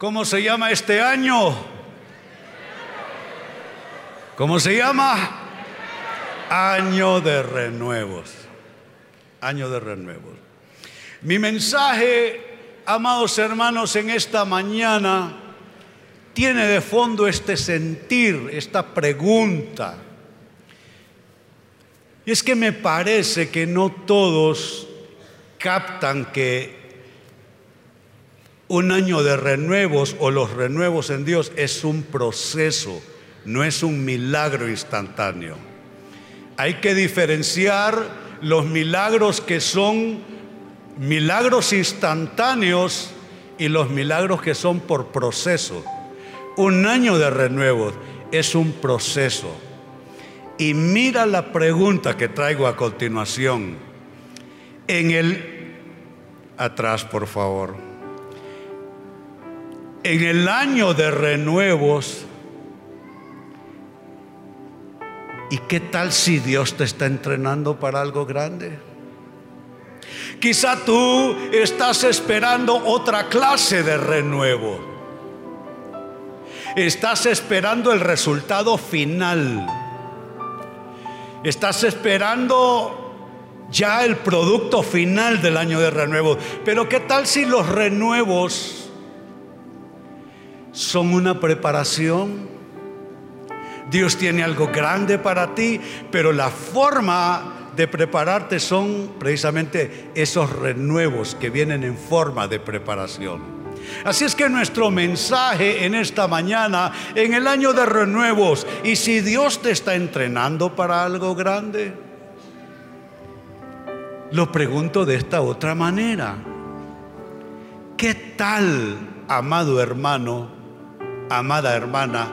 ¿Cómo se llama este año? ¿Cómo se llama? Año de renuevos. Año de renuevos. Mi mensaje, amados hermanos, en esta mañana tiene de fondo este sentir, esta pregunta. Y es que me parece que no todos captan que un año de renuevos o los renuevos en Dios es un proceso, no es un milagro instantáneo. Hay que diferenciar los milagros que son milagros instantáneos y los milagros que son por proceso. Un año de renuevos es un proceso. Y mira la pregunta que traigo a continuación. En el, atrás por favor. En el año de renuevos, ¿y qué tal si Dios te está entrenando para algo grande? Quizá tú estás esperando otra clase de renuevo. Estás esperando el resultado final. Estás esperando ya el producto final del año de renuevo. Pero ¿qué tal si los renuevos son una preparación. Dios tiene algo grande para ti, pero la forma de prepararte son precisamente esos renuevos que vienen en forma de preparación. Así es que nuestro mensaje en esta mañana, en el año de renuevos, y si Dios te está entrenando para algo grande, lo pregunto de esta otra manera. ¿Qué tal, amado hermano, amada hermana,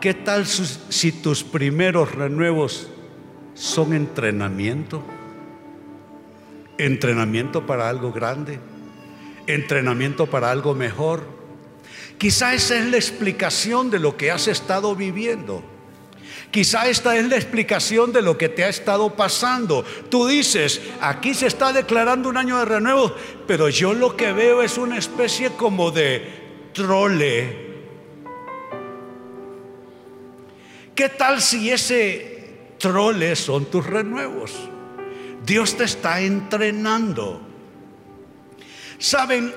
¿qué tal si tus primeros renuevos son entrenamiento? Entrenamiento para algo grande, entrenamiento para algo mejor. Quizá esa es la explicación de lo que has estado viviendo. Quizá esta es la explicación de lo que te ha estado pasando. Tú dices, aquí se está declarando un año de renuevo, pero yo lo que veo es una especie como de trole ¿Qué tal si ese trole son tus renuevos? Dios te está entrenando. Saben,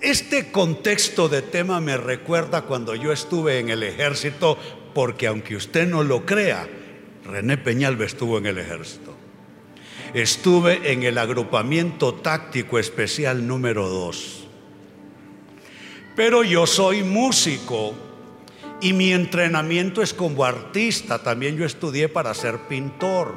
este contexto de tema me recuerda cuando yo estuve en el ejército, porque aunque usted no lo crea, René Peñalba estuvo en el ejército. Estuve en el agrupamiento táctico especial número 2. Pero yo soy músico y mi entrenamiento es como artista, también yo estudié para ser pintor.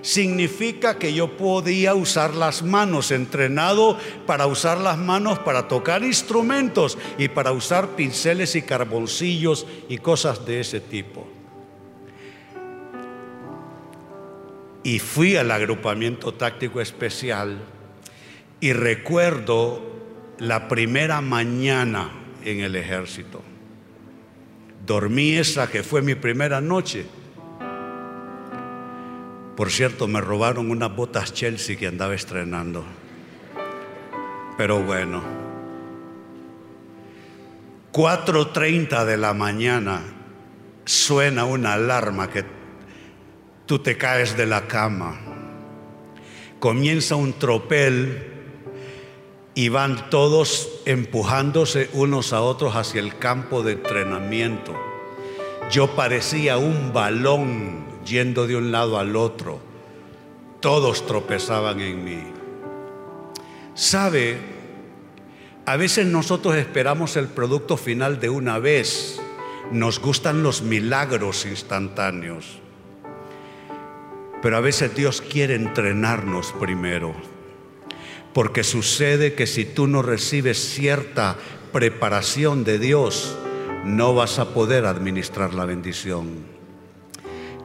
Significa que yo podía usar las manos, entrenado para usar las manos para tocar instrumentos y para usar pinceles y carboncillos y cosas de ese tipo. Y fui al agrupamiento táctico especial y recuerdo la primera mañana en el ejército. Dormí esa que fue mi primera noche. Por cierto, me robaron unas botas Chelsea que andaba estrenando. Pero bueno. 4.30 de la mañana suena una alarma que tú te caes de la cama. Comienza un tropel y van todos empujándose unos a otros hacia el campo de entrenamiento. Yo parecía un balón yendo de un lado al otro. Todos tropezaban en mí. ¿Sabe? A veces nosotros esperamos el producto final de una vez. Nos gustan los milagros instantáneos. Pero a veces Dios quiere entrenarnos primero. Porque sucede que si tú no recibes cierta preparación de Dios, no vas a poder administrar la bendición.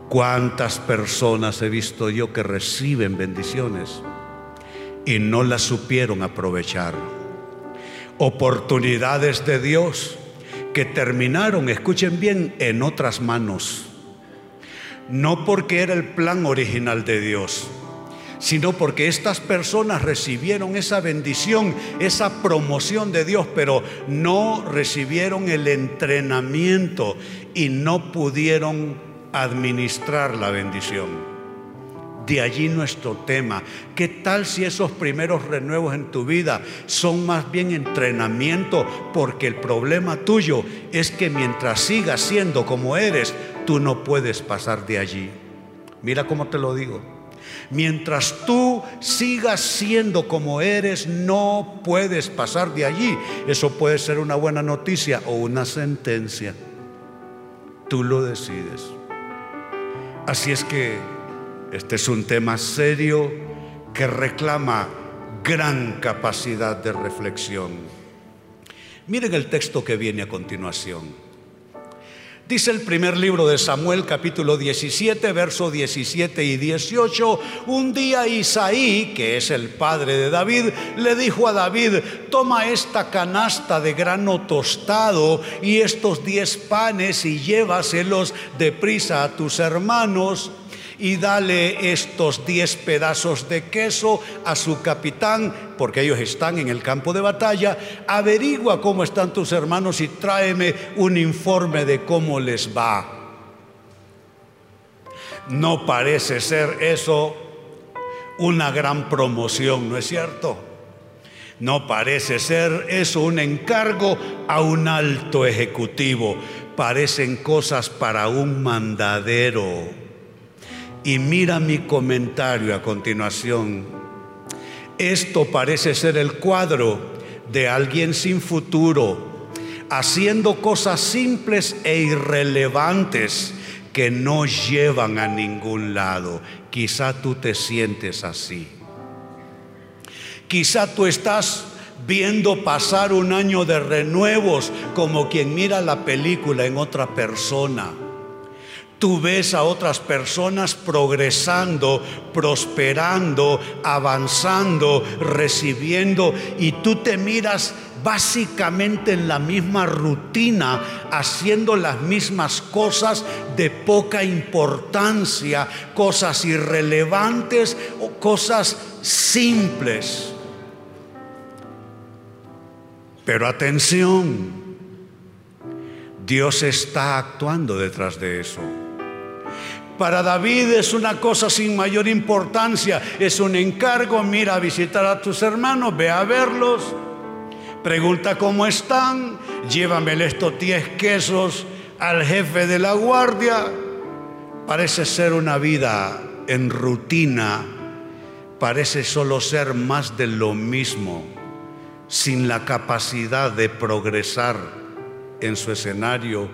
¿Cuántas personas he visto yo que reciben bendiciones y no las supieron aprovechar? Oportunidades de Dios que terminaron, escuchen bien, en otras manos. No porque era el plan original de Dios, sino porque estas personas recibieron esa bendición, esa promoción de Dios, pero no recibieron el entrenamiento y no pudieron administrar la bendición. De allí nuestro tema. ¿Qué tal si esos primeros renuevos en tu vida son más bien entrenamiento? Porque el problema tuyo es que mientras sigas siendo como eres, tú no puedes pasar de allí. Mira cómo te lo digo. Mientras tú sigas siendo como eres, no puedes pasar de allí. Eso puede ser una buena noticia o una sentencia. Tú lo decides. Así es que este es un tema serio que reclama gran capacidad de reflexión. Miren el texto que viene a continuación. Dice el primer libro de Samuel capítulo 17, verso 17 y 18, un día Isaí, que es el padre de David, le dijo a David, toma esta canasta de grano tostado y estos diez panes y llévaselos deprisa a tus hermanos y dale estos diez pedazos de queso a su capitán, porque ellos están en el campo de batalla. Averigua cómo están tus hermanos y tráeme un informe de cómo les va. No parece ser eso una gran promoción, ¿no es cierto? No parece ser eso un encargo a un alto ejecutivo. Parecen cosas para un mandadero. Y mira mi comentario a continuación. Esto parece ser el cuadro de alguien sin futuro, haciendo cosas simples e irrelevantes que no llevan a ningún lado. Quizá tú te sientes así. Quizá tú estás viendo pasar un año de renuevos como quien mira la película en otra persona Tú ves a otras personas progresando, prosperando, avanzando, recibiendo y tú te miras básicamente en la misma rutina, haciendo las mismas cosas de poca importancia, cosas irrelevantes o cosas simples. Pero atención, Dios está actuando detrás de eso. Para David es una cosa sin mayor importancia, es un encargo, mira a visitar a tus hermanos, ve a verlos, pregunta cómo están, llévame estos 10 quesos al jefe de la guardia. Parece ser una vida en rutina, parece solo ser más de lo mismo, sin la capacidad de progresar en su escenario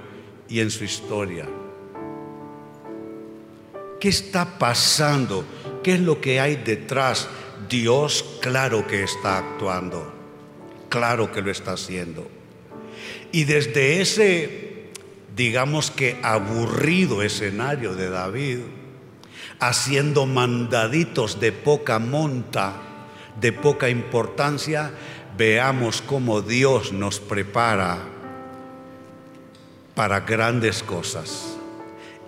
y en su historia. ¿Qué está pasando? ¿Qué es lo que hay detrás? Dios claro que está actuando, claro que lo está haciendo. Y desde ese, digamos que aburrido escenario de David, haciendo mandaditos de poca monta, de poca importancia, veamos cómo Dios nos prepara para grandes cosas.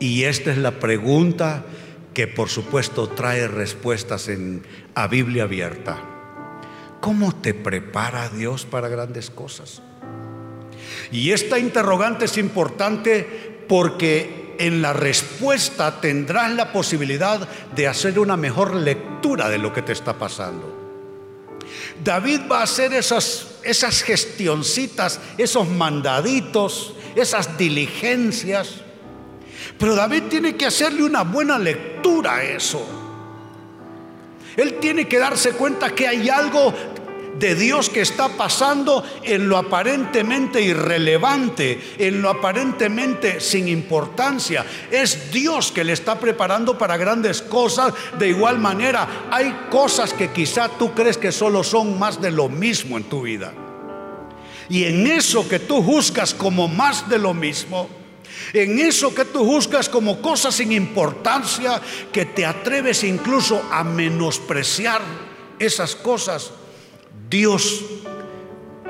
Y esta es la pregunta que por supuesto trae respuestas en, a Biblia abierta. ¿Cómo te prepara Dios para grandes cosas? Y esta interrogante es importante porque en la respuesta tendrás la posibilidad de hacer una mejor lectura de lo que te está pasando. David va a hacer esas, esas gestioncitas, esos mandaditos, esas diligencias pero David tiene que hacerle una buena lectura a eso. Él tiene que darse cuenta que hay algo de Dios que está pasando en lo aparentemente irrelevante, en lo aparentemente sin importancia. Es Dios que le está preparando para grandes cosas. De igual manera, hay cosas que quizá tú crees que solo son más de lo mismo en tu vida. Y en eso que tú juzgas como más de lo mismo, en eso que tú juzgas como cosas sin importancia, que te atreves incluso a menospreciar esas cosas, Dios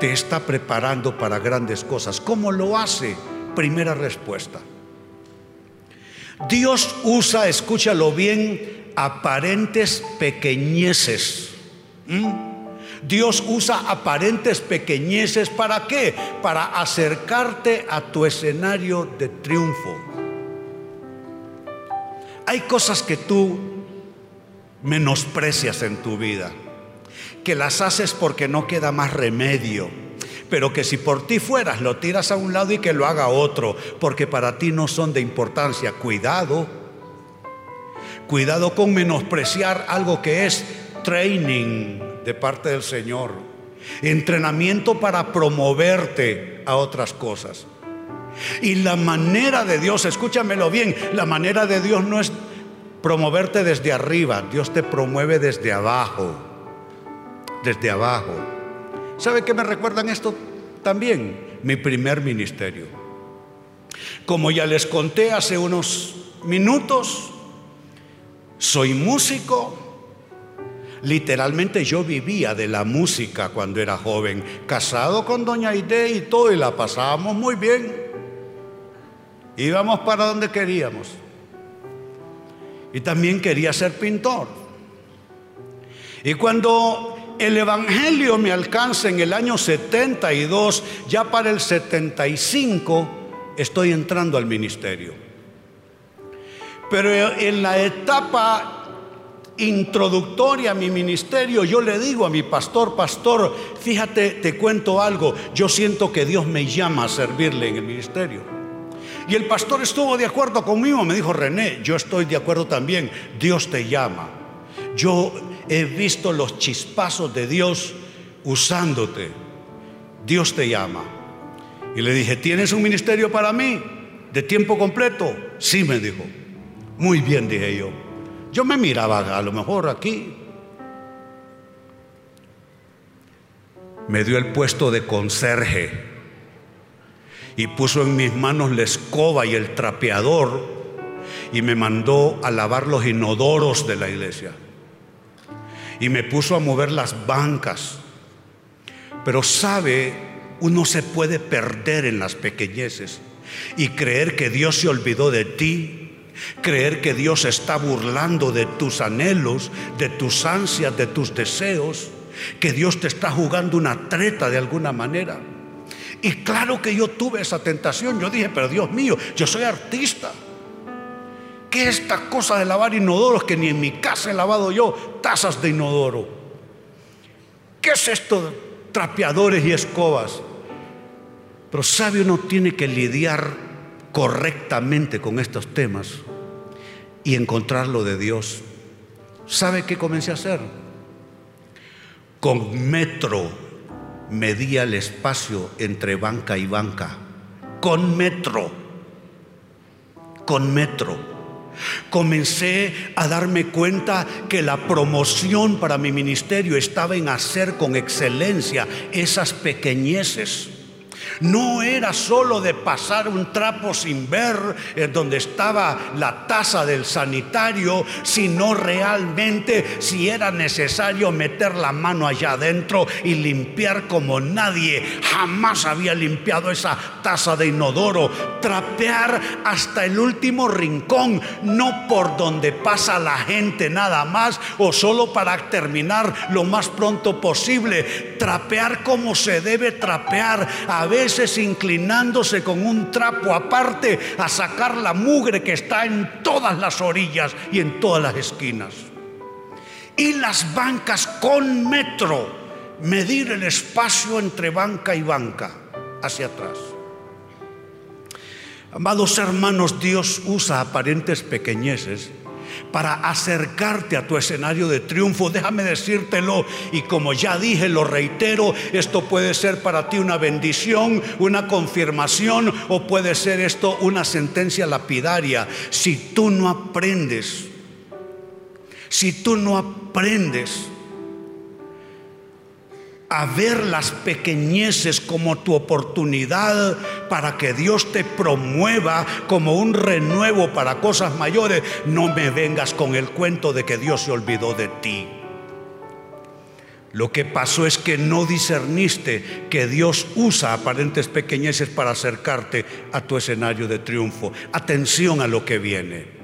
te está preparando para grandes cosas. ¿Cómo lo hace? Primera respuesta. Dios usa, escúchalo bien, aparentes pequeñeces. ¿Mm? Dios usa aparentes pequeñeces para qué? Para acercarte a tu escenario de triunfo. Hay cosas que tú menosprecias en tu vida, que las haces porque no queda más remedio, pero que si por ti fueras lo tiras a un lado y que lo haga otro, porque para ti no son de importancia. Cuidado, cuidado con menospreciar algo que es training de parte del Señor, entrenamiento para promoverte a otras cosas. Y la manera de Dios, escúchamelo bien, la manera de Dios no es promoverte desde arriba, Dios te promueve desde abajo, desde abajo. ¿Sabe qué me recuerdan esto también? Mi primer ministerio. Como ya les conté hace unos minutos, soy músico. Literalmente yo vivía de la música cuando era joven, casado con doña Aide y todo, y la pasábamos muy bien. Íbamos para donde queríamos. Y también quería ser pintor. Y cuando el Evangelio me alcanza en el año 72, ya para el 75, estoy entrando al ministerio. Pero en la etapa introductoria a mi ministerio, yo le digo a mi pastor, pastor, fíjate, te cuento algo, yo siento que Dios me llama a servirle en el ministerio. Y el pastor estuvo de acuerdo conmigo, me dijo, René, yo estoy de acuerdo también, Dios te llama. Yo he visto los chispazos de Dios usándote. Dios te llama. Y le dije, ¿tienes un ministerio para mí? ¿De tiempo completo? Sí, me dijo. Muy bien, dije yo. Yo me miraba a lo mejor aquí. Me dio el puesto de conserje y puso en mis manos la escoba y el trapeador y me mandó a lavar los inodoros de la iglesia. Y me puso a mover las bancas. Pero sabe, uno se puede perder en las pequeñeces y creer que Dios se olvidó de ti, creer que Dios está burlando de tus anhelos, de tus ansias, de tus deseos, que Dios te está jugando una treta de alguna manera. Y claro que yo tuve esa tentación. Yo dije, pero Dios mío, yo soy artista. ¿Qué es esta cosa de lavar inodoros que ni en mi casa he lavado yo tazas de inodoro? ¿Qué es esto de trapeadores y escobas? Pero sabe uno tiene que lidiar correctamente con estos temas y encontrar lo de Dios. ¿Sabe qué comencé a hacer? Con metro medía el espacio entre banca y banca, con metro, con metro. Comencé a darme cuenta que la promoción para mi ministerio estaba en hacer con excelencia esas pequeñeces no era solo de pasar un trapo sin ver eh, donde estaba la taza del sanitario, sino realmente si era necesario meter la mano allá adentro y limpiar como nadie jamás había limpiado esa taza de inodoro, trapear hasta el último rincón, no por donde pasa la gente nada más o solo para terminar lo más pronto posible, trapear como se debe trapear. A veces inclinándose con un trapo aparte a sacar la mugre que está en todas las orillas y en todas las esquinas. Y las bancas con metro, medir el espacio entre banca y banca hacia atrás. Amados hermanos, Dios usa aparentes pequeñeces para acercarte a tu escenario de triunfo. Déjame decírtelo y como ya dije, lo reitero, esto puede ser para ti una bendición, una confirmación o puede ser esto una sentencia lapidaria. Si tú no aprendes, si tú no aprendes a ver las pequeñeces como tu oportunidad para que Dios te promueva como un renuevo para cosas mayores, no me vengas con el cuento de que Dios se olvidó de ti. Lo que pasó es que no discerniste que Dios usa aparentes pequeñeces para acercarte a tu escenario de triunfo. Atención a lo que viene.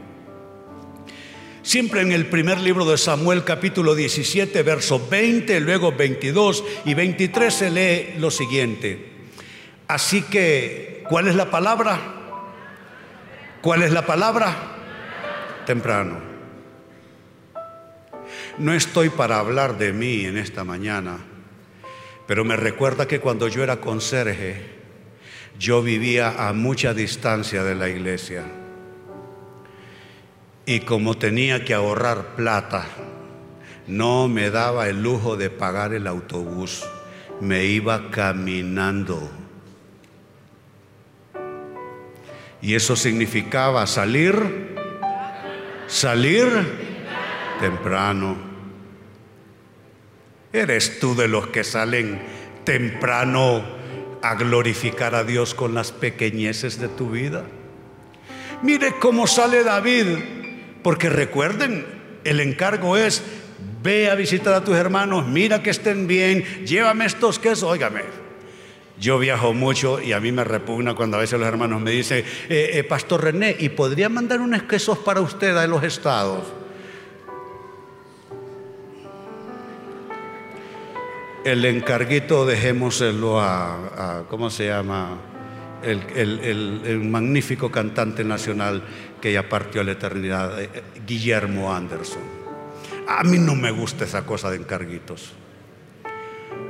Siempre en el primer libro de Samuel capítulo 17, verso 20, luego 22 y 23 se lee lo siguiente. Así que, ¿cuál es la palabra? ¿Cuál es la palabra? Temprano. No estoy para hablar de mí en esta mañana, pero me recuerda que cuando yo era conserje, yo vivía a mucha distancia de la iglesia. Y como tenía que ahorrar plata, no me daba el lujo de pagar el autobús. Me iba caminando. Y eso significaba salir, salir temprano. ¿Eres tú de los que salen temprano a glorificar a Dios con las pequeñeces de tu vida? Mire cómo sale David porque recuerden, el encargo es, ve a visitar a tus hermanos, mira que estén bien, llévame estos quesos, óigame. Yo viajo mucho y a mí me repugna cuando a veces los hermanos me dicen, eh, eh, Pastor René, ¿y podría mandar unos quesos para usted a los estados? El encarguito dejémoselo a, a ¿cómo se llama? El, magnífico cantante nacional que ya partió a la eternidad, eh, Guillermo Anderson. A mí no me gusta esa cosa de encarguitos.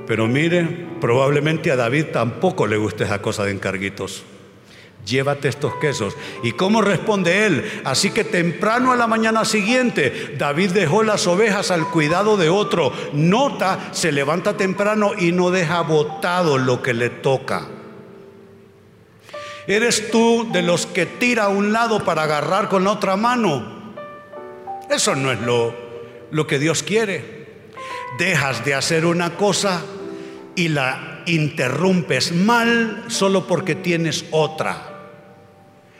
Pero mire, probablemente a David tampoco le gusta esa cosa de encarguitos. Llévate estos quesos. ¿Y cómo responde él? Así que temprano a la mañana siguiente, David dejó las ovejas al cuidado de otro. Nota, se levanta temprano y no deja botado lo que le toca. ¿Eres tú de los que tira a un lado para agarrar con la otra mano? Eso no es lo, lo que Dios quiere. Dejas de hacer una cosa y la interrumpes mal solo porque tienes otra.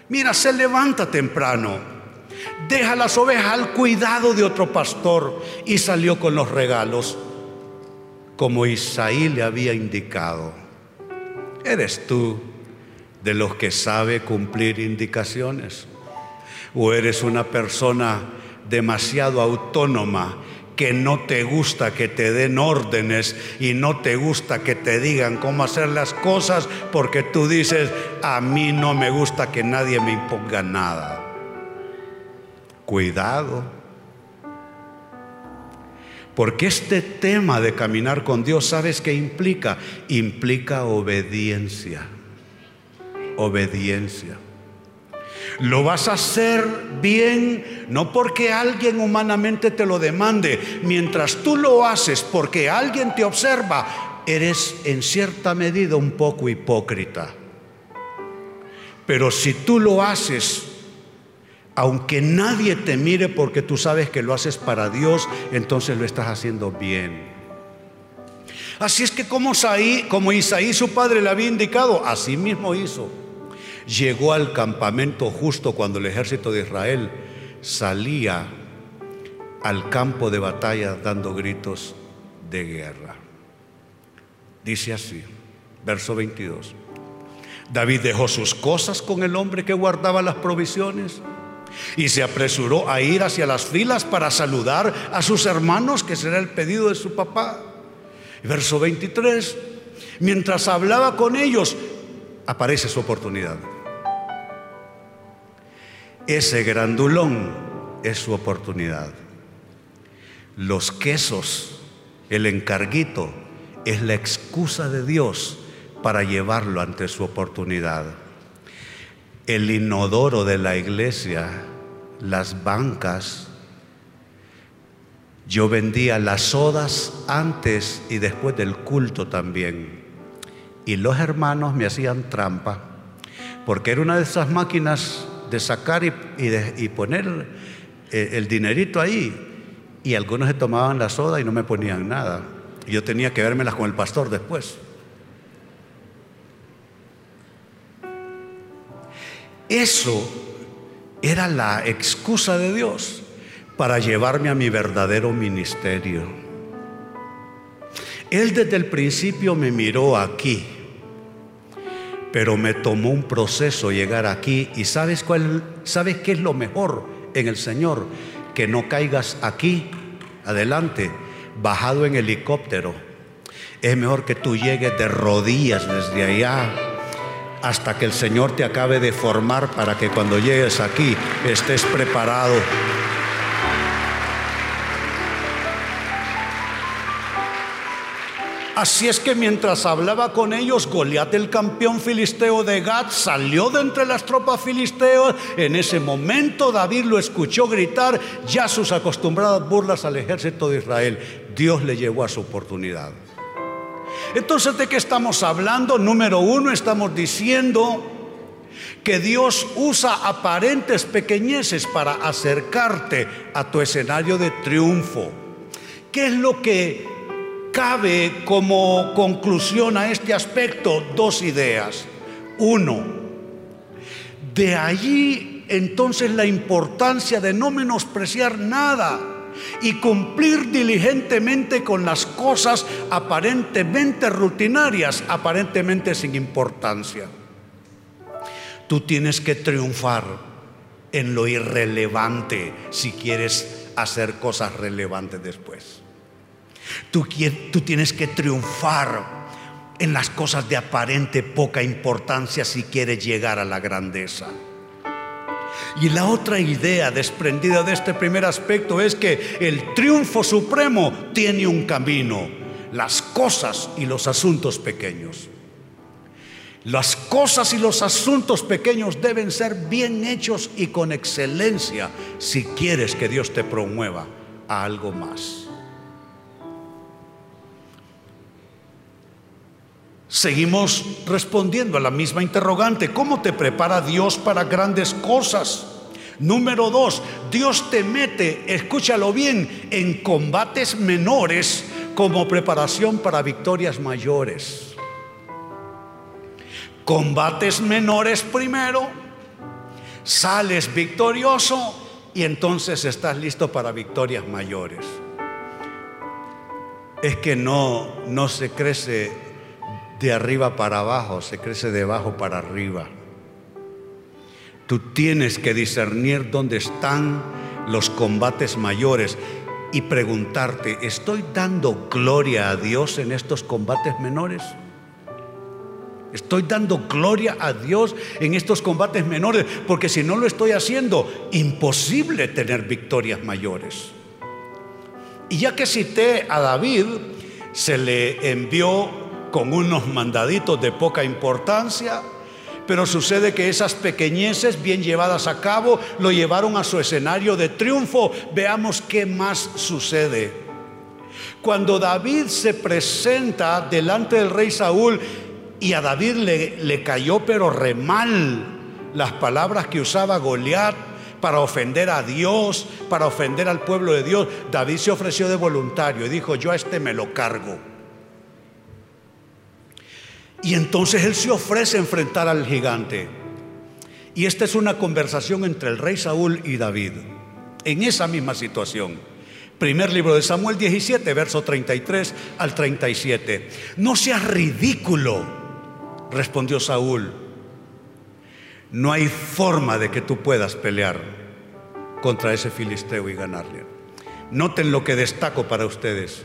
Mira, se levanta temprano, deja las ovejas al cuidado de otro pastor y salió con los regalos como Isaí le había indicado. Eres tú de los que sabe cumplir indicaciones? ¿O eres una persona demasiado autónoma que no te gusta que te den órdenes y no te gusta que te digan cómo hacer las cosas porque tú dices, a mí no me gusta que nadie me imponga nada? Cuidado. Porque este tema de caminar con Dios, ¿sabes qué implica? Implica obediencia obediencia. Lo vas a hacer bien, no porque alguien humanamente te lo demande. Mientras tú lo haces porque alguien te observa, eres en cierta medida un poco hipócrita. Pero si tú lo haces, aunque nadie te mire porque tú sabes que lo haces para Dios, entonces lo estás haciendo bien. Así es que como Isaí, como Isaí su padre le había indicado, así mismo hizo llegó al campamento justo cuando el ejército de Israel salía al campo de batalla dando gritos de guerra. Dice así, verso 22. David dejó sus cosas con el hombre que guardaba las provisiones y se apresuró a ir hacia las filas para saludar a sus hermanos, que será el pedido de su papá. Verso 23. Mientras hablaba con ellos, aparece su oportunidad. Ese grandulón es su oportunidad. Los quesos, el encarguito, es la excusa de Dios para llevarlo ante su oportunidad. El inodoro de la iglesia, las bancas, yo vendía las sodas antes y después del culto también. Y los hermanos me hacían trampa, porque era una de esas máquinas de sacar y, poner eh, el dinerito ahí. Y algunos se tomaban la soda y no me ponían nada. Y yo tenía que vérmelas con el pastor después. Eso era la excusa de Dios para llevarme a mi verdadero ministerio. Él desde el principio me miró aquí pero me tomó un proceso llegar aquí y sabes cuál sabes qué es lo mejor en el Señor que no caigas aquí, adelante, bajado en helicóptero. Es mejor que tú llegues de rodillas desde allá hasta que el Señor te acabe de formar para que cuando llegues aquí estés preparado. Así es que mientras hablaba con ellos, Goliat, el campeón filisteo de Gad, salió de entre las tropas filisteos. En ese momento David lo escuchó gritar ya sus acostumbradas burlas al ejército de Israel. Dios le llevó a su oportunidad. Entonces, ¿de qué estamos hablando? Número uno, estamos diciendo que Dios usa aparentes pequeñeces para acercarte a tu escenario de triunfo. ¿Qué es lo que cabe como conclusión a este aspecto dos ideas. Uno, de allí entonces la importancia de no menospreciar nada y cumplir diligentemente con las cosas aparentemente rutinarias, aparentemente sin importancia. Tú tienes que triunfar en lo irrelevante si quieres hacer cosas relevantes después. Tú, tienes que triunfar en las cosas de aparente poca importancia si quieres llegar a la grandeza. Y la otra idea desprendida de este primer aspecto es que el triunfo supremo tiene un camino, las cosas y los asuntos pequeños. Las cosas y los asuntos pequeños deben ser bien hechos y con excelencia si quieres que Dios te promueva a algo más. Seguimos respondiendo a la misma interrogante. ¿Cómo te prepara Dios para grandes cosas? Número dos, Dios te mete, escúchalo bien, en combates menores como preparación para victorias mayores. Combates menores primero, sales victorioso y entonces estás listo para victorias mayores. Es que no, no se crece de arriba para abajo, se crece de abajo para arriba. Tú tienes que discernir dónde están los combates mayores y preguntarte, ¿estoy dando gloria a Dios en estos combates menores? Estoy dando gloria a Dios en estos combates menores, porque si no lo estoy haciendo, imposible tener victorias mayores. Y ya que cité a David, se le envió con unos mandaditos de poca importancia, pero sucede que esas pequeñeces bien llevadas a cabo lo llevaron a su escenario de triunfo. Veamos qué más sucede. Cuando David se presenta delante del rey Saúl y a David le, le cayó pero re mal las palabras que usaba Goliat para ofender a Dios, para ofender al pueblo de Dios, David se ofreció de voluntario y dijo, yo a este me lo cargo. Y entonces él se ofrece a enfrentar al gigante. Y esta es una conversación entre el rey Saúl y David, en esa misma situación. Primer libro de Samuel 17, verso 33 al 37. No seas ridículo, respondió Saúl. No hay forma de que tú puedas pelear contra ese filisteo y ganarle. Noten lo que destaco para ustedes.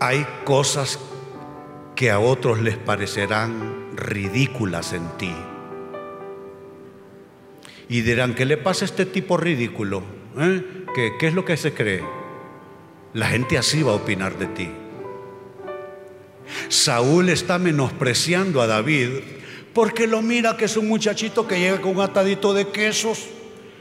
Hay cosas que a otros les parecerán ridículas en ti. Y dirán, ¿qué le pasa a este tipo ridículo? ¿Eh? ¿Qué, ¿Qué es lo que se cree? La gente así va a opinar de ti. Saúl está menospreciando a David porque lo mira que es un muchachito que llega con un atadito de quesos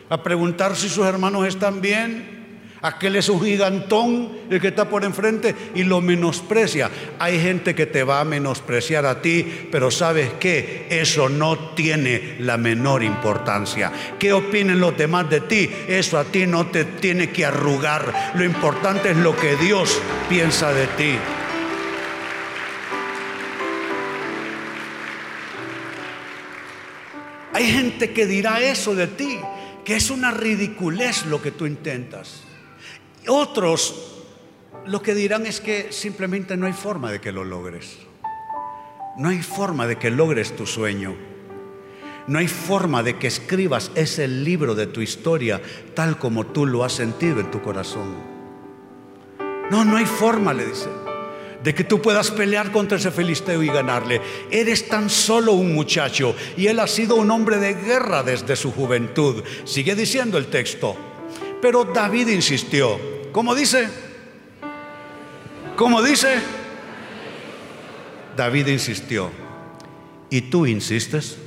a preguntar si sus hermanos están bien. Aquel es un gigantón, el que está por enfrente, y lo menosprecia. Hay gente que te va a menospreciar a ti, pero sabes que eso no tiene la menor importancia. ¿Qué opinen los demás de ti? Eso a ti no te tiene que arrugar. Lo importante es lo que Dios piensa de ti. Hay gente que dirá eso de ti, que es una ridiculez lo que tú intentas. Otros lo que dirán es que simplemente no hay forma de que lo logres. No hay forma de que logres tu sueño. No hay forma de que escribas ese libro de tu historia tal como tú lo has sentido en tu corazón. No, no hay forma, le dice, de que tú puedas pelear contra ese filisteo y ganarle. Eres tan solo un muchacho y él ha sido un hombre de guerra desde su juventud. Sigue diciendo el texto. Pero David insistió. ¿Cómo dice? ¿Cómo dice? David insistió. ¿Y tú insistes?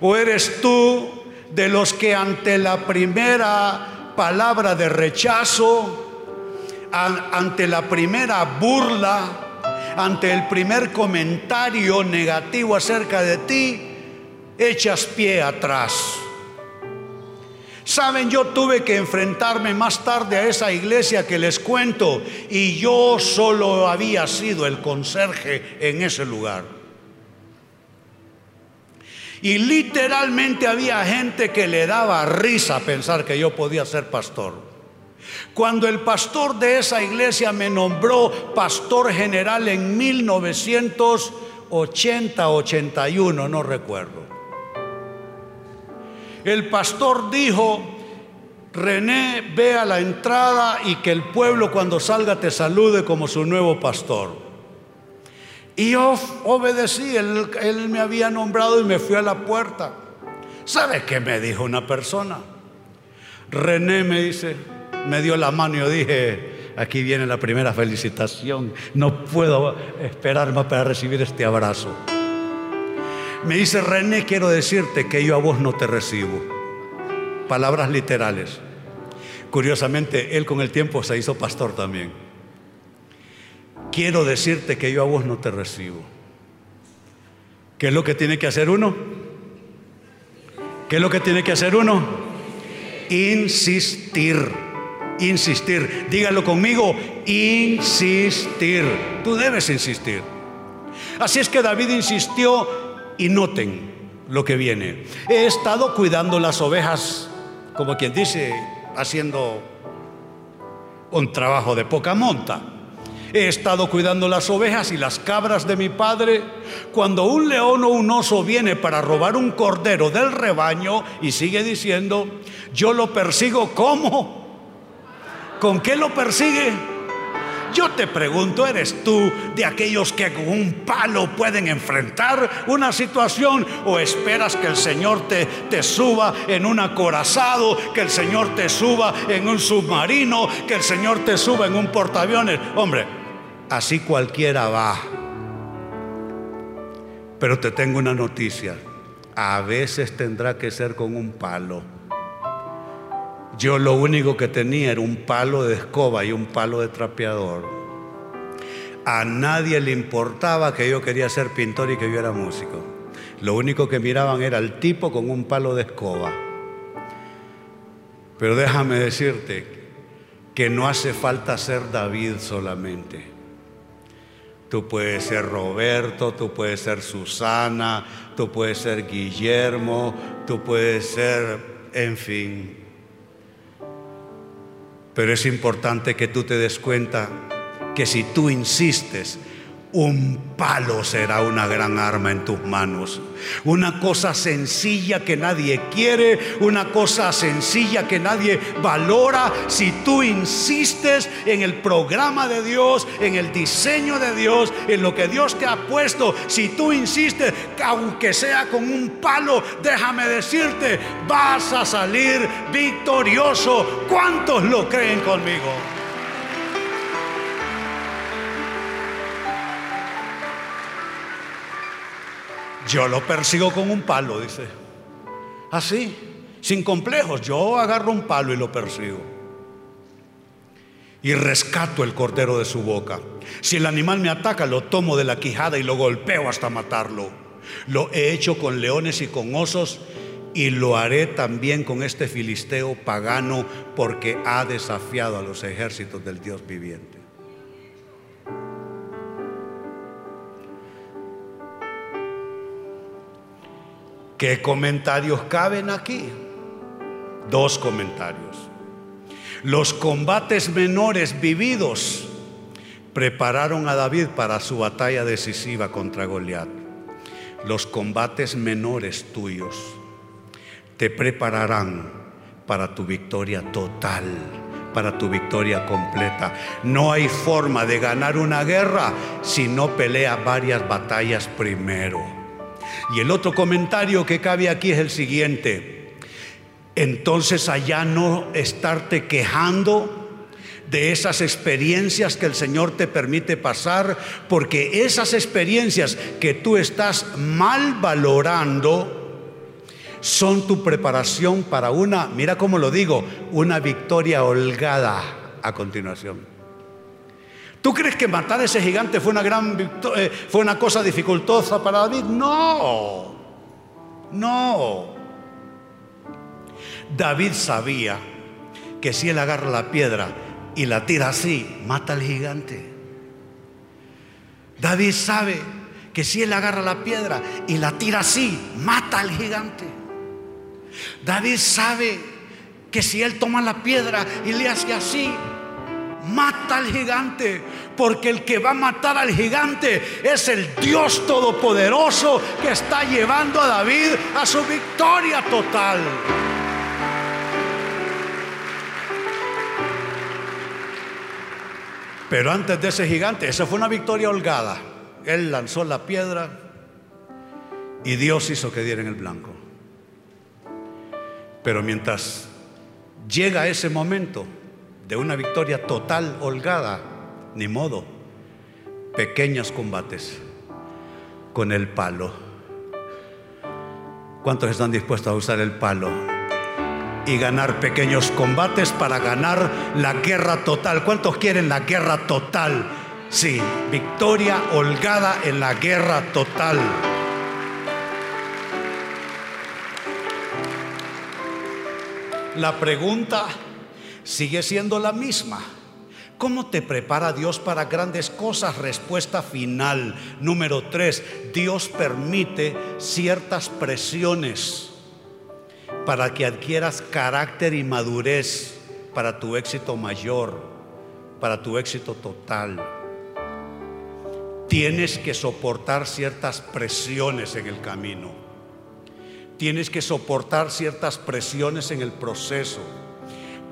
¿O eres tú de los que ante la primera palabra de rechazo, ante la primera burla, ante el primer comentario negativo acerca de ti, echas pie atrás? Saben, yo tuve que enfrentarme más tarde a esa iglesia que les cuento y yo solo había sido el conserje en ese lugar. Y literalmente había gente que le daba risa pensar que yo podía ser pastor. Cuando el pastor de esa iglesia me nombró pastor general en 1980-81, no recuerdo. El pastor dijo, René, ve a la entrada y que el pueblo cuando salga te salude como su nuevo pastor. Y yo obedecí, él, me había nombrado y me fui a la puerta. ¿Sabe qué me dijo una persona? René me dice, me dio la mano y yo dije, aquí viene la primera felicitación, no puedo esperar más para recibir este abrazo. Me dice, René, quiero decirte que yo a vos no te recibo. Palabras literales. Curiosamente, él con el tiempo se hizo pastor también quiero decirte que yo a vos no te recibo. ¿Qué es lo que tiene que hacer uno? ¿Qué es lo que tiene que hacer uno? Insistir. Insistir. Dígalo conmigo. Insistir. Tú debes insistir. Así es que David insistió y noten lo que viene. He estado cuidando las ovejas, como quien dice, haciendo un trabajo de poca monta. He estado cuidando las ovejas y las cabras de mi padre. Cuando un león o un oso viene para robar un cordero del rebaño y sigue diciendo, yo lo persigo ¿cómo? ¿Con qué lo persigue? Yo te pregunto, ¿eres tú de aquellos que con un palo pueden enfrentar una situación o esperas que el Señor te, te suba en un acorazado, que el Señor te suba en un submarino, que el Señor te suba en un portaaviones? Hombre, así cualquiera va. Pero te tengo una noticia, a veces tendrá que ser con un palo. Yo lo único que tenía era un palo de escoba y un palo de trapeador. A nadie le importaba que yo quería ser pintor y que yo era músico. Lo único que miraban era el tipo con un palo de escoba. Pero déjame decirte que no hace falta ser David solamente. Tú puedes ser Roberto, tú puedes ser Susana, tú puedes ser Guillermo, tú puedes ser, en fin. Pero es importante que tú te des cuenta que si tú insistes un palo será una gran arma en tus manos. Una cosa sencilla que nadie quiere, una cosa sencilla que nadie valora. Si tú insistes en el programa de Dios, en el diseño de Dios, en lo que Dios te ha puesto, si tú insistes, aunque sea con un palo, déjame decirte, vas a salir victorioso. ¿Cuántos lo creen conmigo? Yo lo persigo con un palo, dice. Así, sin complejos. Yo agarro un palo y lo persigo. Y rescato el cordero de su boca. Si el animal me ataca, lo tomo de la quijada y lo golpeo hasta matarlo. Lo he hecho con leones y con osos y lo haré también con este filisteo pagano porque ha desafiado a los ejércitos del Dios viviente. ¿Qué comentarios caben aquí? Dos comentarios. Los combates menores vividos prepararon a David para su batalla decisiva contra Goliat. los combates menores tuyos te prepararán para tu victoria total, para tu victoria completa. No hay forma de ganar una guerra si no pelea varias batallas primero. Y el otro comentario que cabe aquí es el siguiente. Entonces allá no estarte quejando de esas experiencias que el Señor te permite pasar, porque esas experiencias que tú estás mal valorando son tu preparación para una, mira cómo lo digo, una victoria holgada a continuación. ¿Tú crees que matar a ese gigante fue una gran eh, fue una cosa dificultosa para David? No. No. David sabía que si él agarra la piedra y la tira así, mata al gigante. David sabe que si él agarra la piedra y la tira así, mata al gigante. David sabe que si él toma la piedra y le hace así, mata al gigante. Porque el que va a matar al gigante es el Dios Todopoderoso que está llevando a David a su victoria total. Pero antes de ese gigante, esa fue una victoria holgada. Él lanzó la piedra y Dios hizo que diera en el blanco. Pero mientras llega ese momento de una victoria total, holgada, ni modo, pequeños combates con el palo. ¿Cuántos están dispuestos a usar el palo? y ganar pequeños combates para ganar la guerra total. ¿Cuántos quieren la guerra total? Sí, victoria holgada en la guerra total. La pregunta sigue siendo la misma. ¿Cómo te prepara Dios para grandes cosas? Respuesta final. Número tres, Dios permite ciertas presiones para que adquieras carácter y madurez para tu éxito mayor, para tu éxito total. Tienes que soportar ciertas presiones en el camino. Tienes que soportar ciertas presiones en el proceso,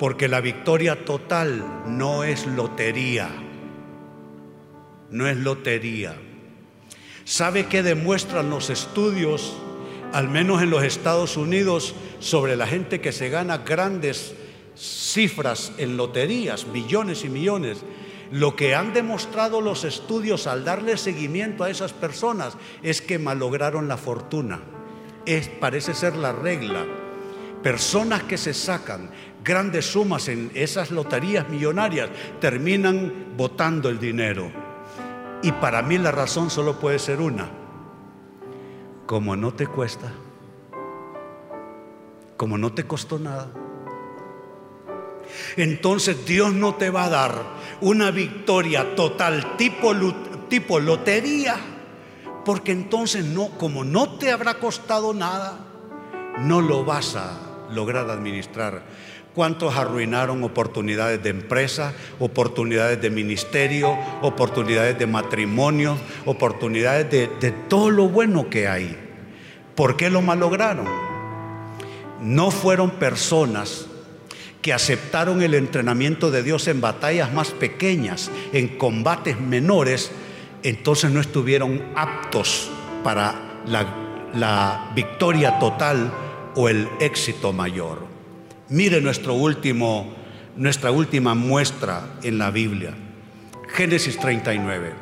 porque la victoria total no es lotería. No es lotería. ¿Sabe qué demuestran los estudios, al menos en los Estados Unidos, sobre la gente que se gana grandes cifras en loterías, millones y millones. Lo que han demostrado los estudios al darle seguimiento a esas personas es que malograron la fortuna. Es, parece ser la regla. Personas que se sacan grandes sumas en esas loterías millonarias terminan botando el dinero. Y para mí la razón solo puede ser una. Como no te cuesta como no te costó nada. Entonces Dios no te va a dar una victoria total tipo, tipo lotería, porque entonces no, como no te habrá costado nada, no lo vas a lograr administrar. ¿Cuántos arruinaron oportunidades de empresa, oportunidades de ministerio, oportunidades de matrimonio, oportunidades de, todo lo bueno que hay? ¿Por qué lo malograron? no fueron personas que aceptaron el entrenamiento de Dios en batallas más pequeñas, en combates menores, entonces no estuvieron aptos para la, victoria total o el éxito mayor. Mire nuestro último, nuestra última muestra en la Biblia. Génesis 39,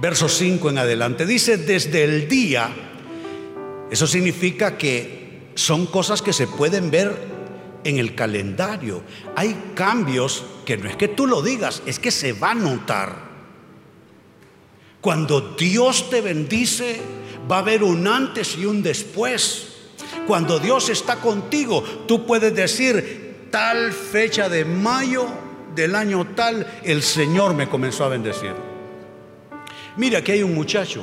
verso 5 en adelante. Dice, desde el día, eso significa que son cosas que se pueden ver en el calendario. Hay cambios que no es que tú lo digas, es que se va a notar. Cuando Dios te bendice, va a haber un antes y un después. Cuando Dios está contigo, tú puedes decir, tal fecha de mayo del año tal, el Señor me comenzó a bendecir. Mira, aquí hay un muchacho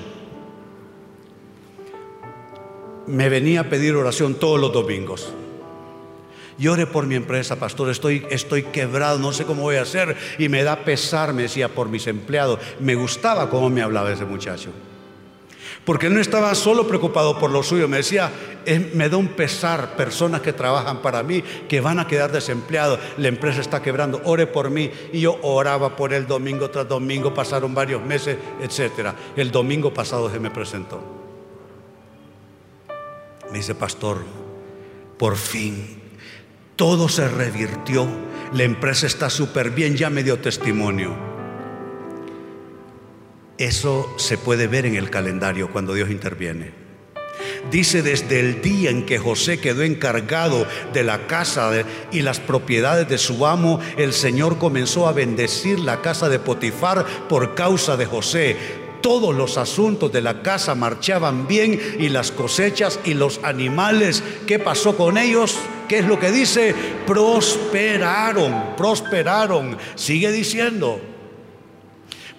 me venía a pedir oración todos los domingos. Llore por mi empresa, pastor, estoy, estoy quebrado, no sé cómo voy a hacer. Y me da pesar, me decía, por mis empleados. Me gustaba cómo me hablaba ese muchacho. Porque no estaba solo preocupado por lo suyo, me decía, me da un pesar personas que trabajan para mí, que van a quedar desempleados, la empresa está quebrando, ore por mí. Y yo oraba por él domingo tras domingo, pasaron varios meses, etc. El domingo pasado se me presentó. Me dice, pastor, por fin todo se revirtió, la empresa está súper bien, ya me dio testimonio. Eso se puede ver en el calendario cuando Dios interviene. Dice desde el día en que José quedó encargado de la casa y las propiedades de su amo, el Señor comenzó a bendecir la casa de Potifar por causa de José. Todos los asuntos de la casa marchaban bien y las cosechas y los animales, ¿qué pasó con ellos? ¿Qué es lo que dice? Prosperaron, prosperaron. Sigue diciendo.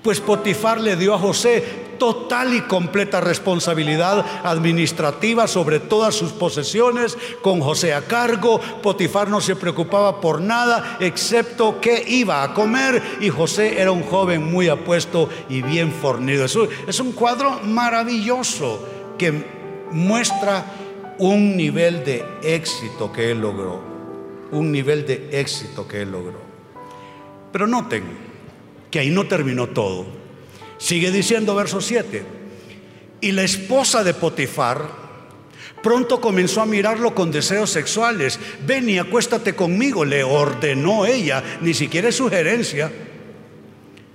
Pues Potifar le dio a José total y completa responsabilidad administrativa sobre todas sus posesiones, con José a cargo. Potifar no se preocupaba por nada excepto que iba a comer y José era un joven muy apuesto y bien fornido. es un cuadro maravilloso que muestra un nivel de éxito que él logró, un nivel de éxito que él logró. Pero noten, que ahí no terminó todo. Sigue diciendo verso 7. Y la esposa de Potifar pronto comenzó a mirarlo con deseos sexuales. Ven y acuéstate conmigo, le ordenó ella, ni siquiera es sugerencia.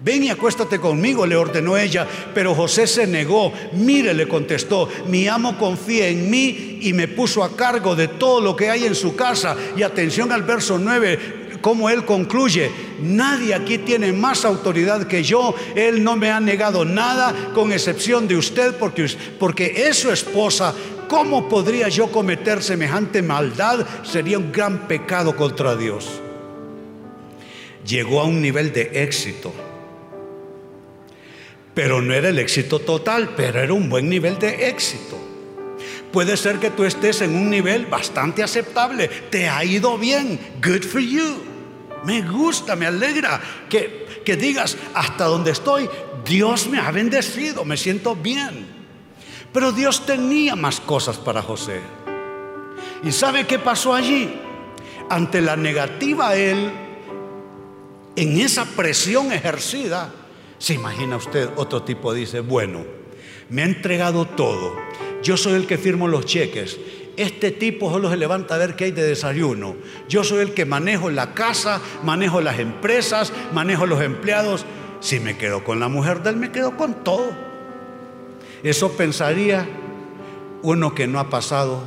Ven y acuéstate conmigo, le ordenó ella, pero José se negó. Mire, le contestó, mi amo confía en mí y me puso a cargo de todo lo que hay en su casa. Y atención al verso 9, como él concluye, nadie aquí tiene más autoridad que yo, él no me ha negado nada con excepción de usted porque, porque es su esposa. ¿Cómo podría yo cometer semejante maldad? Sería un gran pecado contra Dios. Llegó a un nivel de éxito. Pero no era el éxito total, pero era un buen nivel de éxito. Puede ser que tú estés en un nivel bastante aceptable. Te ha ido bien. Good for you. Me gusta, me alegra que, que digas, hasta donde estoy, Dios me ha bendecido, me siento bien. Pero Dios tenía más cosas para José. ¿Y sabe qué pasó allí? Ante la negativa él, en esa presión ejercida, se imagina usted, otro tipo dice, bueno, me ha entregado todo, yo soy el que firmo los cheques, este tipo solo se levanta a ver qué hay de desayuno. Yo soy el que manejo la casa, manejo las empresas, manejo los empleados. Si me quedo con la mujer de él, me quedo con todo. Eso pensaría uno que no ha pasado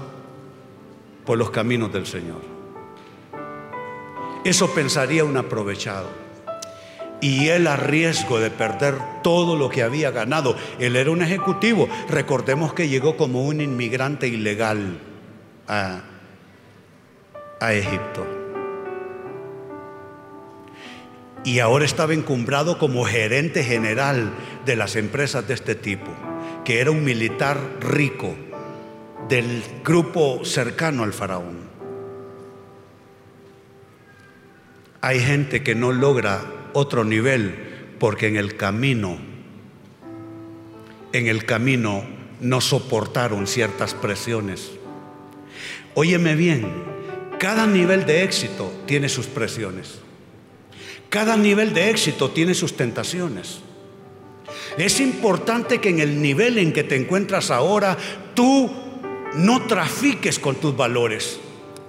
por los caminos del Señor. Eso pensaría un aprovechado. Y él a riesgo de perder todo lo que había ganado. Él era un ejecutivo. Recordemos que llegó como un inmigrante ilegal a, Egipto. Y ahora estaba encumbrado como gerente general de las empresas de este tipo, que era un militar rico del grupo cercano al faraón. Hay gente que no logra otro nivel porque en el camino, en el camino no soportaron ciertas presiones. Óyeme bien, cada nivel de éxito tiene sus presiones. Cada nivel de éxito tiene sus tentaciones. Es importante que en el nivel en que te encuentras ahora, tú no trafiques con tus valores.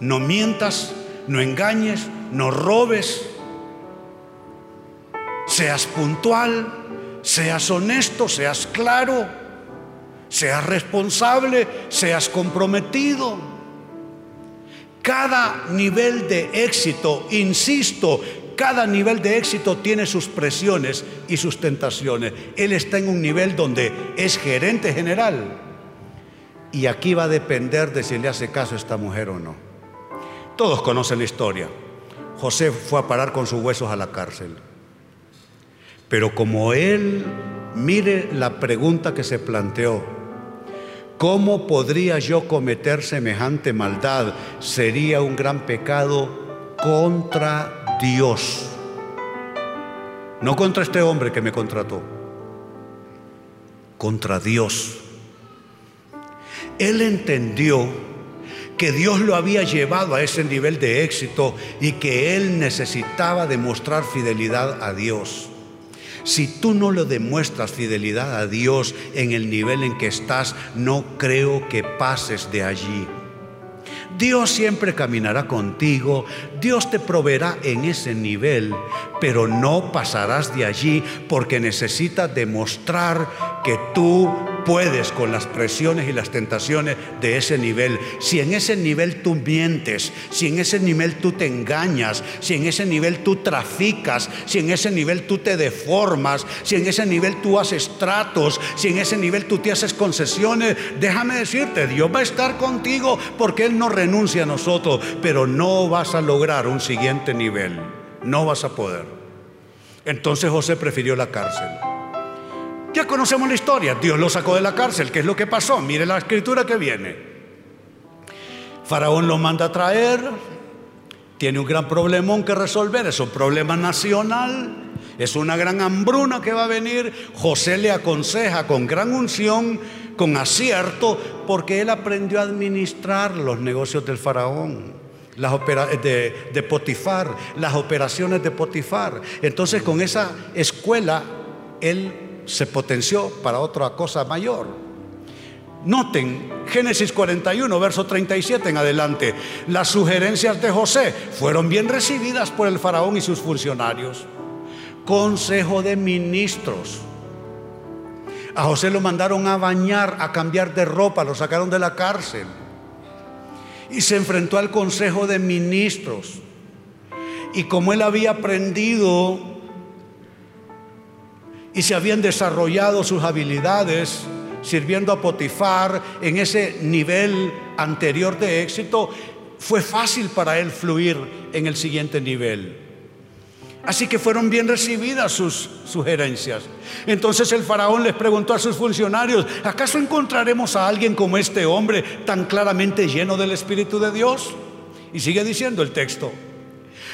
No mientas, no engañes, no robes. Seas puntual, seas honesto, seas claro, seas responsable, seas comprometido. Cada nivel de éxito, insisto, cada nivel de éxito tiene sus presiones y sus tentaciones. Él está en un nivel donde es gerente general. Y aquí va a depender de si le hace caso a esta mujer o no. Todos conocen la historia. José fue a parar con sus huesos a la cárcel. Pero como él, mire la pregunta que se planteó. ¿Cómo podría yo cometer semejante maldad? Sería un gran pecado contra Dios. No contra este hombre que me contrató, contra Dios. Él entendió que Dios lo había llevado a ese nivel de éxito y que él necesitaba demostrar fidelidad a Dios. Si tú no le demuestras fidelidad a Dios en el nivel en que estás, no creo que pases de allí. Dios siempre caminará contigo, Dios te proveerá en ese nivel, pero no pasarás de allí porque necesitas demostrar que tú puedes con las presiones y las tentaciones de ese nivel. Si en ese nivel tú mientes, si en ese nivel tú te engañas, si en ese nivel tú traficas, si en ese nivel tú te deformas, si en ese nivel tú haces tratos, si en ese nivel tú te haces concesiones, déjame decirte, Dios va a estar contigo porque Él no renuncia a nosotros, pero no vas a lograr un siguiente nivel, no vas a poder. Entonces José prefirió la cárcel. Ya conocemos la historia. Dios lo sacó de la cárcel. ¿Qué es lo que pasó? Mire la escritura que viene. Faraón lo manda a traer. Tiene un gran problemón que resolver. Es un problema nacional. Es una gran hambruna que va a venir. José le aconseja con gran unción, con acierto, porque él aprendió a administrar los negocios del faraón. Las de, de Potifar, las operaciones de Potifar. Entonces con esa escuela, él se potenció para otra cosa mayor. Noten Génesis 41, verso 37 en adelante. Las sugerencias de José fueron bien recibidas por el faraón y sus funcionarios. Consejo de ministros. A José lo mandaron a bañar, a cambiar de ropa, lo sacaron de la cárcel. Y se enfrentó al consejo de ministros. Y como él había aprendido y se habían desarrollado sus habilidades sirviendo a Potifar en ese nivel anterior de éxito, fue fácil para él fluir en el siguiente nivel. Así que fueron bien recibidas sus sugerencias. Entonces el faraón les preguntó a sus funcionarios, ¿acaso encontraremos a alguien como este hombre tan claramente lleno del Espíritu de Dios? Y sigue diciendo el texto.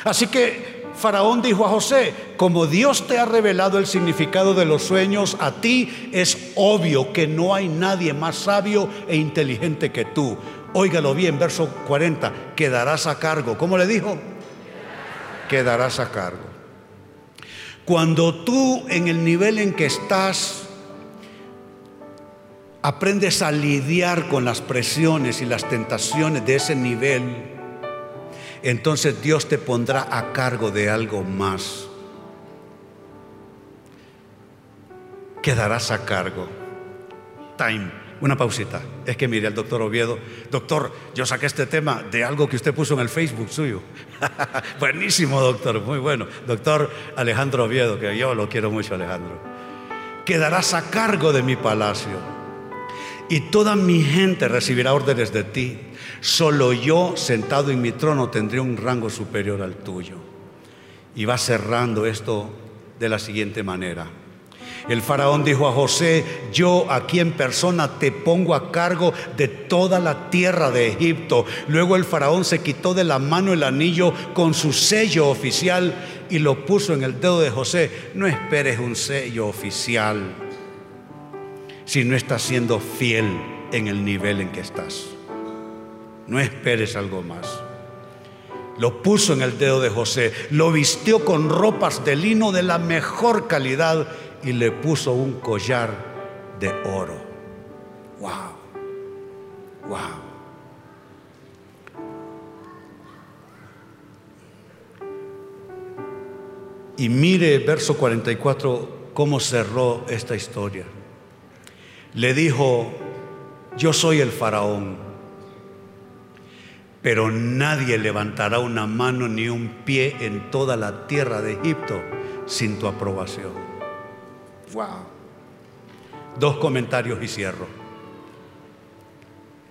Así que Faraón dijo a José, como Dios te ha revelado el significado de los sueños, a ti es obvio que no hay nadie más sabio e inteligente que tú. Óigalo bien, verso 40, quedarás a cargo. ¿Cómo le dijo? Quedarás a cargo. Cuando tú en el nivel en que estás aprendes a lidiar con las presiones y las tentaciones de ese nivel, entonces Dios te pondrá a cargo de algo más. Quedarás a cargo. Time. Una pausita. Es que mire al doctor Oviedo, doctor, yo saqué este tema de algo que usted puso en el Facebook suyo. Buenísimo, doctor, muy bueno. Doctor Alejandro Oviedo, que yo lo quiero mucho, Alejandro. Quedarás a cargo de mi palacio y toda mi gente recibirá órdenes de ti. Solo yo, sentado en mi trono, tendré un rango superior al tuyo. Y va cerrando esto de la siguiente manera. El faraón dijo a José, yo aquí en persona te pongo a cargo de toda la tierra de Egipto. Luego el faraón se quitó de la mano el anillo con su sello oficial y lo puso en el dedo de José. No esperes un sello oficial si no estás siendo fiel en el nivel en que estás. No esperes algo más. Lo puso en el dedo de José, lo vistió con ropas de lino de la mejor calidad y le puso un collar de oro. Wow, wow. Y mire verso 44 cómo cerró esta historia. Le dijo, yo soy el faraón pero nadie levantará una mano ni un pie en toda la tierra de Egipto sin tu aprobación. Wow. Dos comentarios y cierro.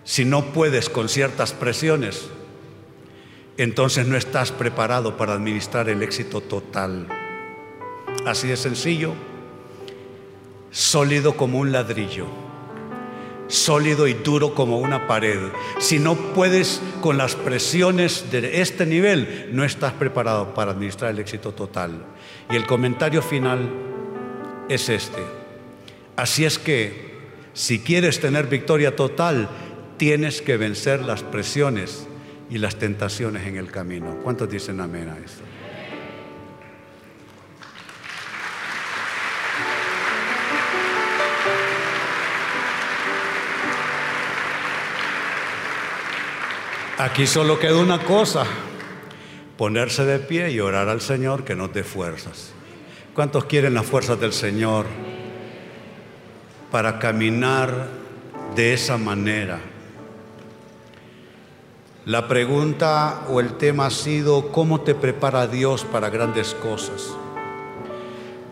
Si no puedes con ciertas presiones, entonces no estás preparado para administrar el éxito total. Así de sencillo, sólido como un ladrillo sólido y duro como una pared. Si no puedes con las presiones de este nivel, no estás preparado para administrar el éxito total. Y el comentario final es este. Así es que, si quieres tener victoria total, tienes que vencer las presiones y las tentaciones en el camino. ¿Cuántos dicen amén a eso? Aquí solo queda una cosa, ponerse de pie y orar al Señor que nos dé fuerzas. ¿Cuántos quieren las fuerzas del Señor para caminar de esa manera? La pregunta o el tema ha sido, ¿cómo te prepara Dios para grandes cosas?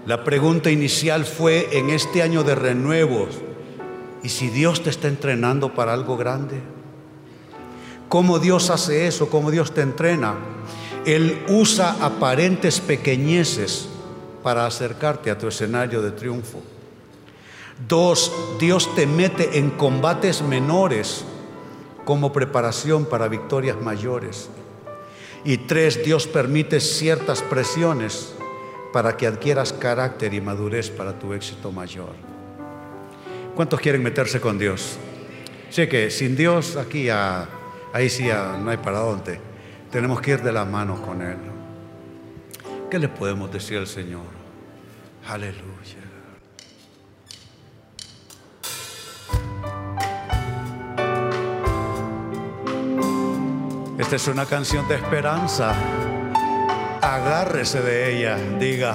La pregunta inicial fue, en este año de renuevos, ¿y si Dios te está entrenando para algo grande? ¿Cómo Dios hace eso? ¿Cómo Dios te entrena? Él usa aparentes pequeñeces para acercarte a tu escenario de triunfo. Dos, Dios te mete en combates menores como preparación para victorias mayores. Y tres, Dios permite ciertas presiones para que adquieras carácter y madurez para tu éxito mayor. ¿Cuántos quieren meterse con Dios? Sé que sin Dios aquí a Ahí sí no hay para dónde. Tenemos que ir de la mano con Él. ¿Qué le podemos decir al Señor? Aleluya. Esta es una canción de esperanza. Agárrese de ella. Diga.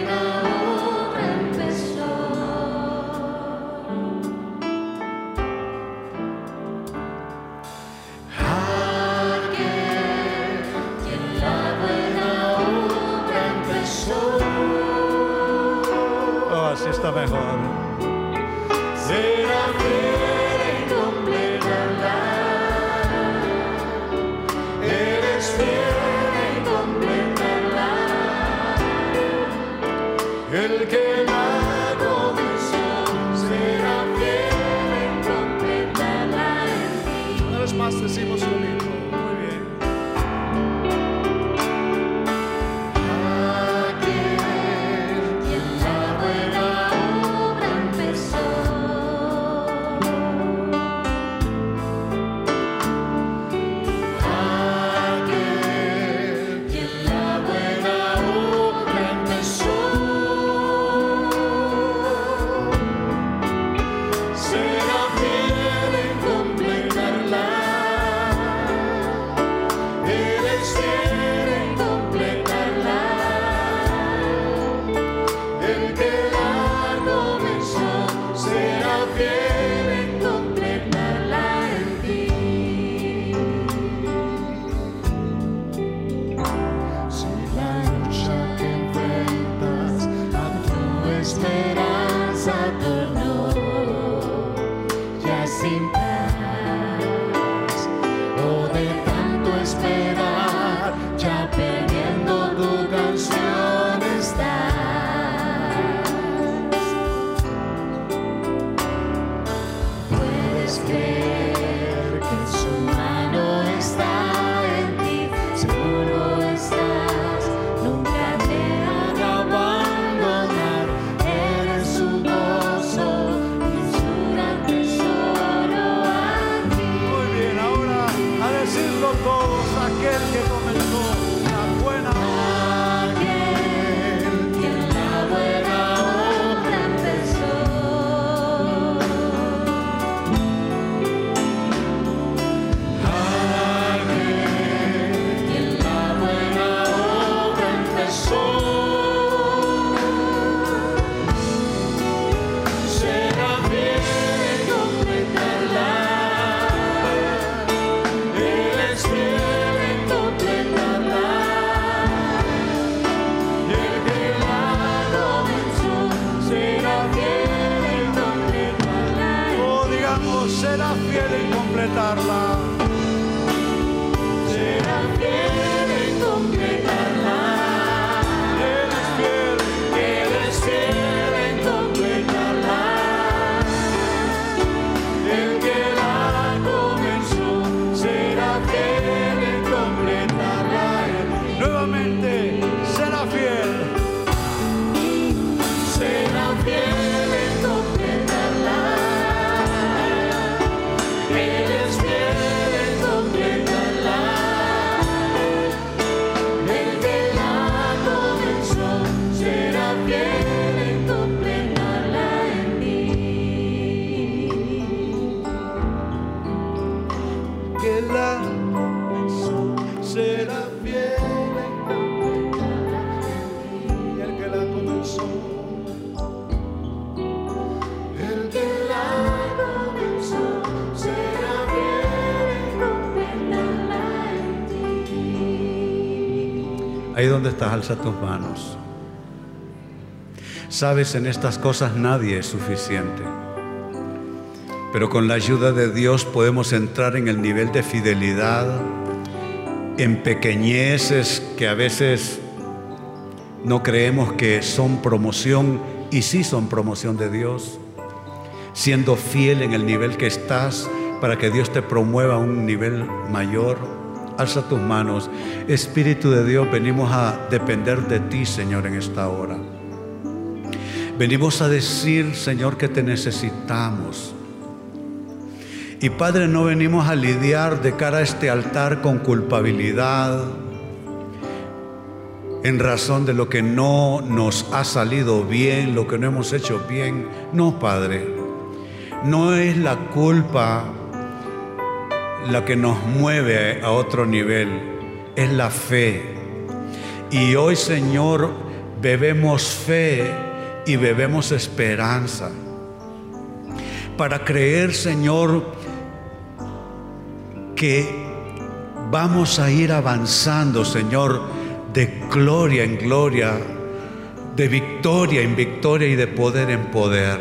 será fiel en completarla. Ahí donde estás, alza tus manos. Sabes, en estas cosas nadie es suficiente. Pero con la ayuda de Dios podemos entrar en el nivel de fidelidad, en pequeñeces que a veces no creemos que son promoción y sí son promoción de Dios, siendo fiel en el nivel que estás para que Dios te promueva a un nivel mayor. Alza tus manos. Espíritu de Dios, venimos a depender de ti, Señor, en esta hora. Venimos a decir, Señor, que te necesitamos. Y Padre, no venimos a lidiar de cara a este altar con culpabilidad en razón de lo que no nos ha salido bien, lo que no hemos hecho bien. No, Padre, no es la culpa la que nos mueve a otro nivel, es la fe. Y hoy, Señor, bebemos fe y bebemos esperanza. Para creer, Señor, que vamos a ir avanzando, Señor, de gloria en gloria, de victoria en victoria y de poder en poder.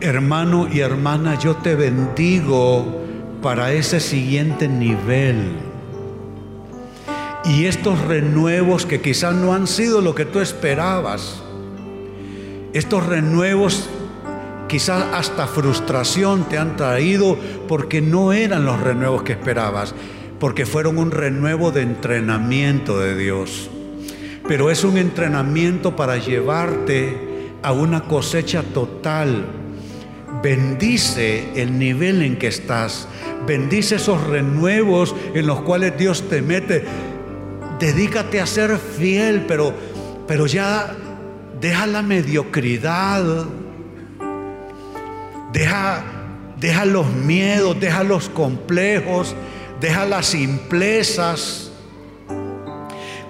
Hermano y hermana, yo te bendigo para ese siguiente nivel. Y estos renuevos que quizás no han sido lo que tú esperabas, estos renuevos Quizás hasta frustración te han traído porque no eran los renuevos que esperabas, porque fueron un renuevo de entrenamiento de Dios. Pero es un entrenamiento para llevarte a una cosecha total. Bendice el nivel en que estás. Bendice esos renuevos en los cuales Dios te mete. Dedícate a ser fiel, pero, pero ya deja la mediocridad Deja, deja los miedos, deja los complejos, deja las simplezas.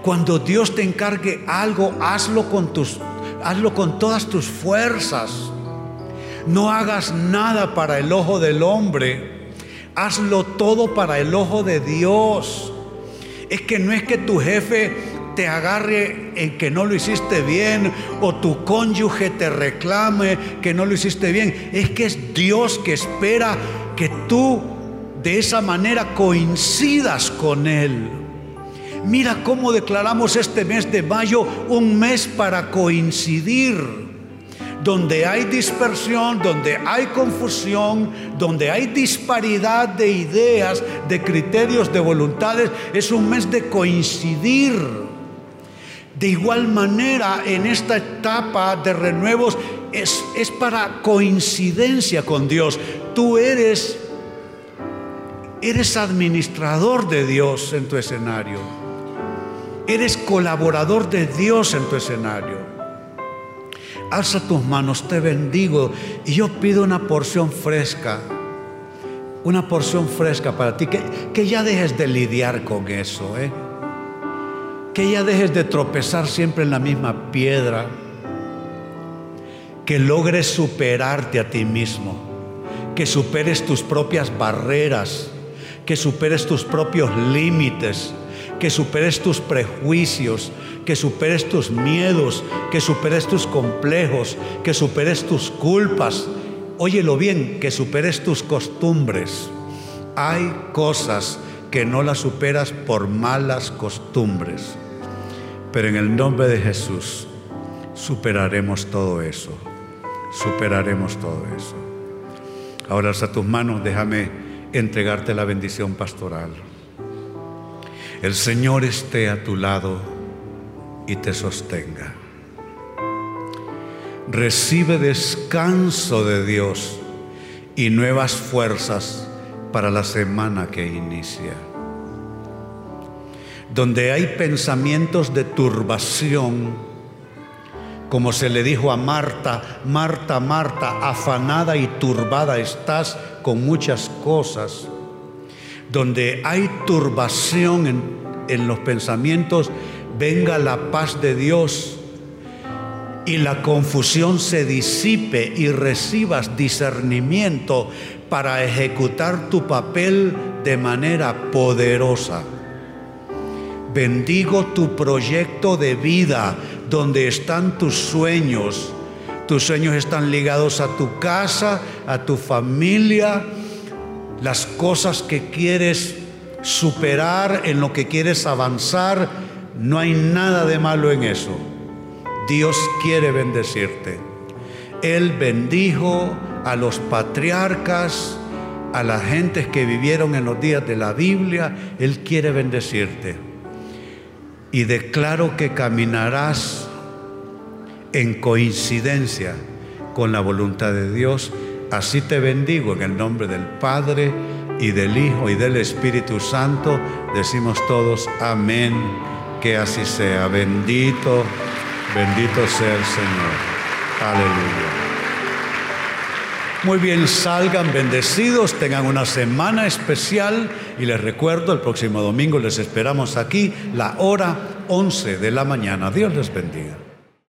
Cuando Dios te encargue algo, hazlo con tus hazlo con todas tus fuerzas. No hagas nada para el ojo del hombre. Hazlo todo para el ojo de Dios. Es que no es que tu jefe te agarre en que no lo hiciste bien o tu cónyuge te reclame que no lo hiciste bien. Es que es Dios que espera que tú de esa manera coincidas con Él. Mira cómo declaramos este mes de mayo un mes para coincidir. Donde hay dispersión, donde hay confusión, donde hay disparidad de ideas, de criterios, de voluntades, es un mes de coincidir. De igual manera, en esta etapa de renuevos es, es para coincidencia con Dios. Tú eres, eres administrador de Dios en tu escenario. Eres colaborador de Dios en tu escenario. Alza tus manos, te bendigo. Y yo pido una porción fresca, una porción fresca para ti, que, que ya dejes de lidiar con eso, ¿eh? que ya dejes de tropezar siempre en la misma piedra, que logres superarte a ti mismo, que superes tus propias barreras, que superes tus propios límites, que superes tus prejuicios, que superes tus miedos, que superes tus complejos, que superes tus culpas. Óyelo bien, que superes tus costumbres. Hay cosas que no las superas por malas costumbres. Pero en el nombre de Jesús superaremos todo eso. Superaremos todo eso. Ahora alza tus manos, déjame entregarte la bendición pastoral. El Señor esté a tu lado y te sostenga. Recibe descanso de Dios y nuevas fuerzas para la semana que inicia donde hay pensamientos de turbación, como se le dijo a Marta, Marta, Marta, afanada y turbada estás con muchas cosas, donde hay turbación en, los pensamientos, venga la paz de Dios y la confusión se disipe y recibas discernimiento para ejecutar tu papel de manera poderosa Bendigo tu proyecto de vida, donde están tus sueños. Tus sueños están ligados a tu casa, a tu familia, las cosas que quieres superar, en lo que quieres avanzar. No hay nada de malo en eso. Dios quiere bendecirte. Él bendijo a los patriarcas, a las gentes que vivieron en los días de la Biblia. Él quiere bendecirte. Y declaro que caminarás en coincidencia con la voluntad de Dios. Así te bendigo en el nombre del Padre y del Hijo y del Espíritu Santo. Decimos todos amén. Que así sea. Bendito, bendito sea el Señor. Aleluya. Muy bien, salgan bendecidos, tengan una semana especial y les recuerdo, el próximo domingo les esperamos aquí, la hora 11 de la mañana. Dios les bendiga.